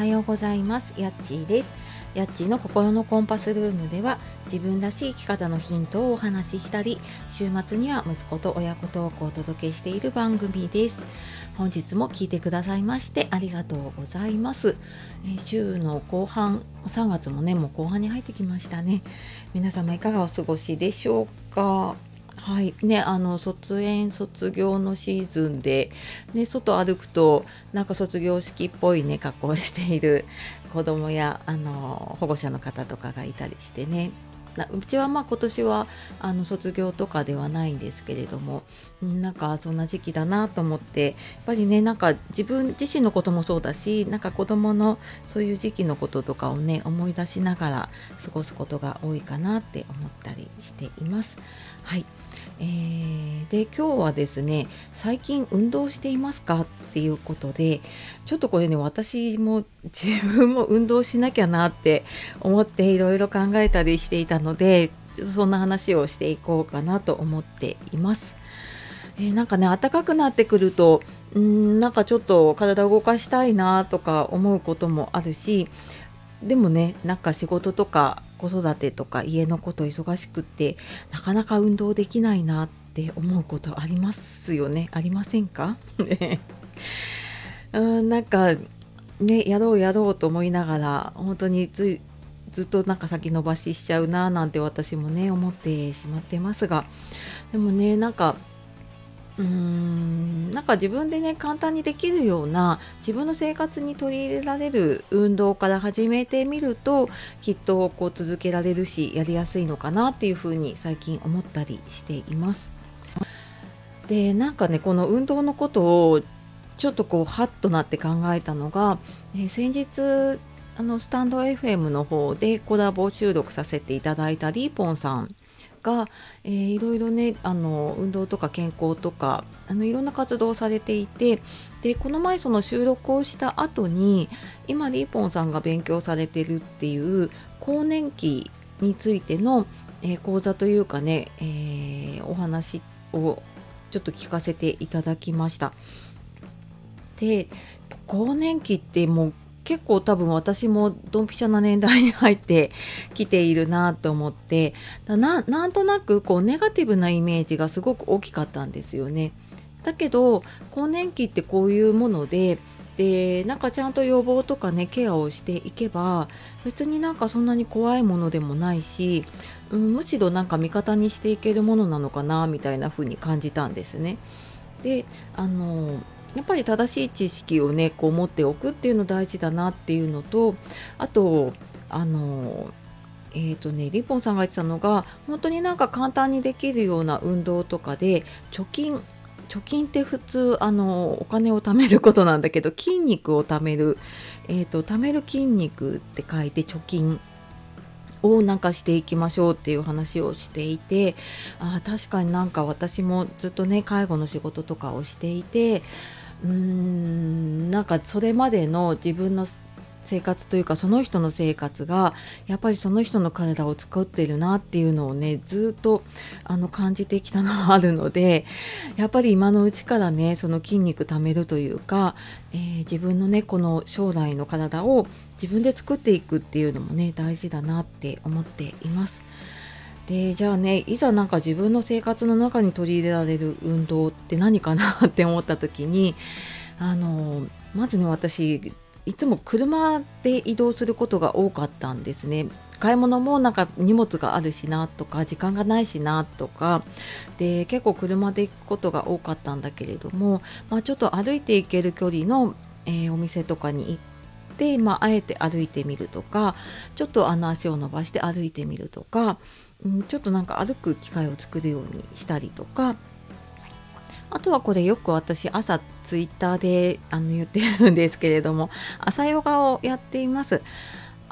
はようございます。やっちーです。やっちーの心のコンパスルームでは自分らしい生き方のヒントをお話ししたり週末には息子と親子トークをお届けしている番組です。本日も聞いてくださいましてありがとうございます、え、週の後半3月もねもう後半に入ってきましたね。皆様いかがお過ごしでしょうか？はい。ね、あの卒園卒業のシーズンで、ね、外歩くとなんか卒業式っぽいね格好をしている子どもやあの保護者の方とかがいたりしてね。うちはまあ今年はあの卒業とかではないんですけれどもなんかそんな時期だなと思ってやっぱりねなんか自分自身のこともそうだしなんか子供のそういう時期のこととかをね思い出しながら過ごすことが多いかなって思ったりしています。はい、えー、で今日はですね最近運動していますかっていうことでちょっとこれね私も自分も運動しなきゃなって思っていろいろ考えたりしていたのでちょっとそんな話をしていこうかなと思っています。えー、なんかね暖かくなってくるとんなんかちょっと体を動かしたいなとか思うこともあるしでもねなんか仕事とか子育てとか家のこと忙しくってなかなか運動できないなって思うことありますよねありませんか？うんなんかねやろうやろうと思いながら本当につずっとなんか先延ばししちゃうななんて私もね思ってしまってますがでもねなんかうーんなんか自分でね簡単にできるような自分の生活に取り入れられる運動から始めてみるときっとこう続けられるしやりやすいのかなっていうふうに最近思ったりしています。でなんかねこの運動のことをちょっとこうハッとなって考えたのが、え先日あのスタンド FM の方でコラボ収録させていただいたリーポンさんが、えー、いろいろねあの運動とか健康とかあのいろんな活動をされていてでこの前その収録をした後に今リーポンさんが勉強されてるっていう更年期についての、えー、講座というかね、えー、お話をちょっと聞かせていただきました。で更年期ってもう結構多分私もドンピシャな年代に入ってきているなと思ってなんとなくこうネガティブなイメージがすごく大きかったんですよね。だけど更年期ってこういうものででなんかちゃんと予防とかねケアをしていけば別になんかそんなに怖いものでもないし、うん、むしろなんか味方にしていけるものなのかなみたいな風に感じたんですね。であのやっぱり正しい知識をねこう持っておくっていうの大事だなっていうのとあとあのえーとね、リポンさんが言ってたのが本当になんか簡単にできるような運動とかで貯金貯金って普通あのお金を貯めることなんだけど筋肉を貯める、えーと、貯める筋肉って書いて貯金。をなんかしていきましょうっていう話をしていてあ確かになんか私もずっとね介護の仕事とかをしていてうーんなんかそれまでの自分の生活というかその人の生活がやっぱりその人の体を作ってるなっていうのをねずっとあの感じてきたのはあるので やっぱり今のうちからねその筋肉貯めるというか、えー、自分のねこの将来の体を自分で作っていくっていうのもね大事だなって思っています。でじゃあねいざなんか自分の生活の中に取り入れられる運動って何かなって思った時に あのまずね私いつも車で移動することが多かったんですね。買い物もなんか荷物があるしなとか時間がないしなとかで結構車で行くことが多かったんだけれども、まあ、ちょっと歩いて行ける距離の、えー、お店とかに行って、まあ、あえて歩いてみるとかちょっとあの足を伸ばして歩いてみるとかうん、ちょっとなんか歩く機会を作るようにしたりとかあとはこれよく私朝ツイッターであの言ってるんですけれども朝ヨガをやっています。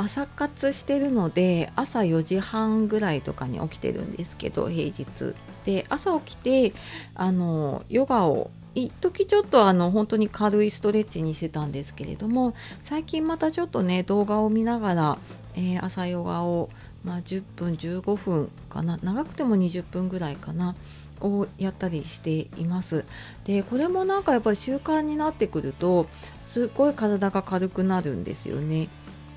朝活してるので朝4時半ぐらいとかに起きてるんですけど平日。で朝起きてあのヨガを一時ちょっとあの本当に軽いストレッチにしてたんですけれども最近またちょっとね動画を見ながら、えー、朝ヨガをまあ、10分15分かな長くても20分ぐらいかなをやったりしています。でこれもなんかやっぱり習慣になってくるとすっごい体が軽くなるんですよね。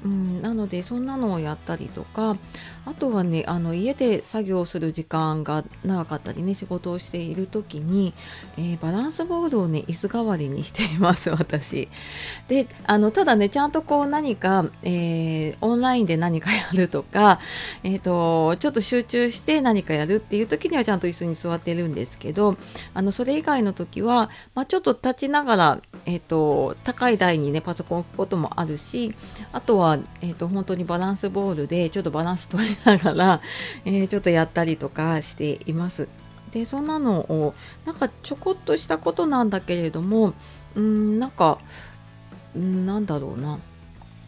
うん、なのでそんなのをやったりとかあとはねあの家で作業する時間が長かったりね仕事をしている時に、えー、バランスボールをね椅子代わりにしています 私。であのただねちゃんとこう何か、えー、オンラインで何かやるとか、えーと、ちょっと集中して何かやるっていう時にはちゃんと椅子に座ってるんですけどあのそれ以外の時は、まあ、ちょっと立ちながら、えーと、高い台にねパソコン置くこともあるしあとは、えーと本当にバランスボールでちょっとバランス取りながら、えー、ちょっとやったりとかしています。でそんなのをなんかちょこっとしたことなんだけれどもうんなんかなんだろうな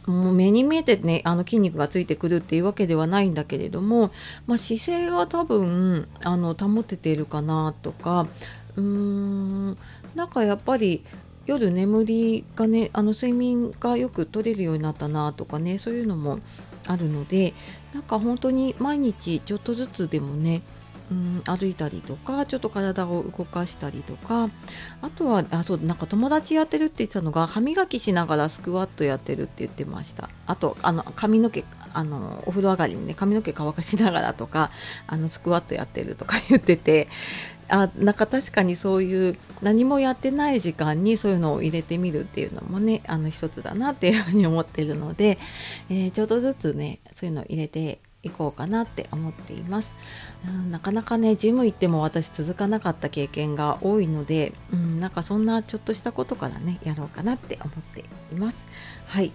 もう目に見えてねあの筋肉がついてくるっていうわけではないんだけれども、まあ、姿勢が多分あの保てているかなとかうーんなんかやっぱり夜眠りがねあの睡眠がよく取れるようになったなとかねそういうのもあるのでなんか本当に毎日ちょっとずつでもねうん歩いたりとかちょっと体を動かしたりとかあとはあそうなんか友達やってるって言ってたのが歯磨きしながらスクワットやってるって言ってました。あとあの髪の毛あのお風呂上がりにね髪の毛乾かしながらとかあのスクワットやってるとか 言っててあなんか確かにそういう何もやってない時間にそういうのを入れてみるっていうのもねあの一つだなっていうふうに思ってるので、えー、ちょっとずつねそういうのを入れていこうかなって思っています、うん、なかなかねジム行っても私続かなかった経験が多いので、うん、なんかそんなちょっとしたことからねやろうかなって思っています。はい。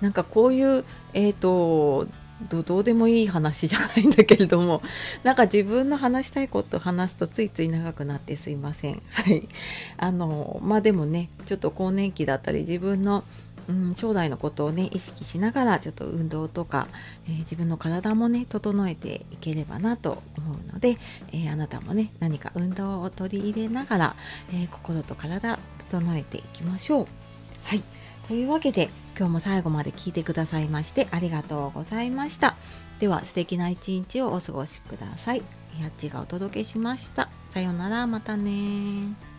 なんかこういうえっ、ー、とどうでもいい話じゃないんだけれども なんか自分の話したいことを話すとついつい長くなってすいません。はい。あのまあでもねちょっと更年期だったり自分のうん、将来のことをね意識しながらちょっと運動とか、えー、自分の体もね整えていければなと思うので、えー、あなたもね何か運動を取り入れながら、えー、心と体整えていきましょう。はいというわけで今日も最後まで聞いてくださいましてありがとうございました。では素敵な一日をお過ごしください。やっちがお届けしました。さようなら、またね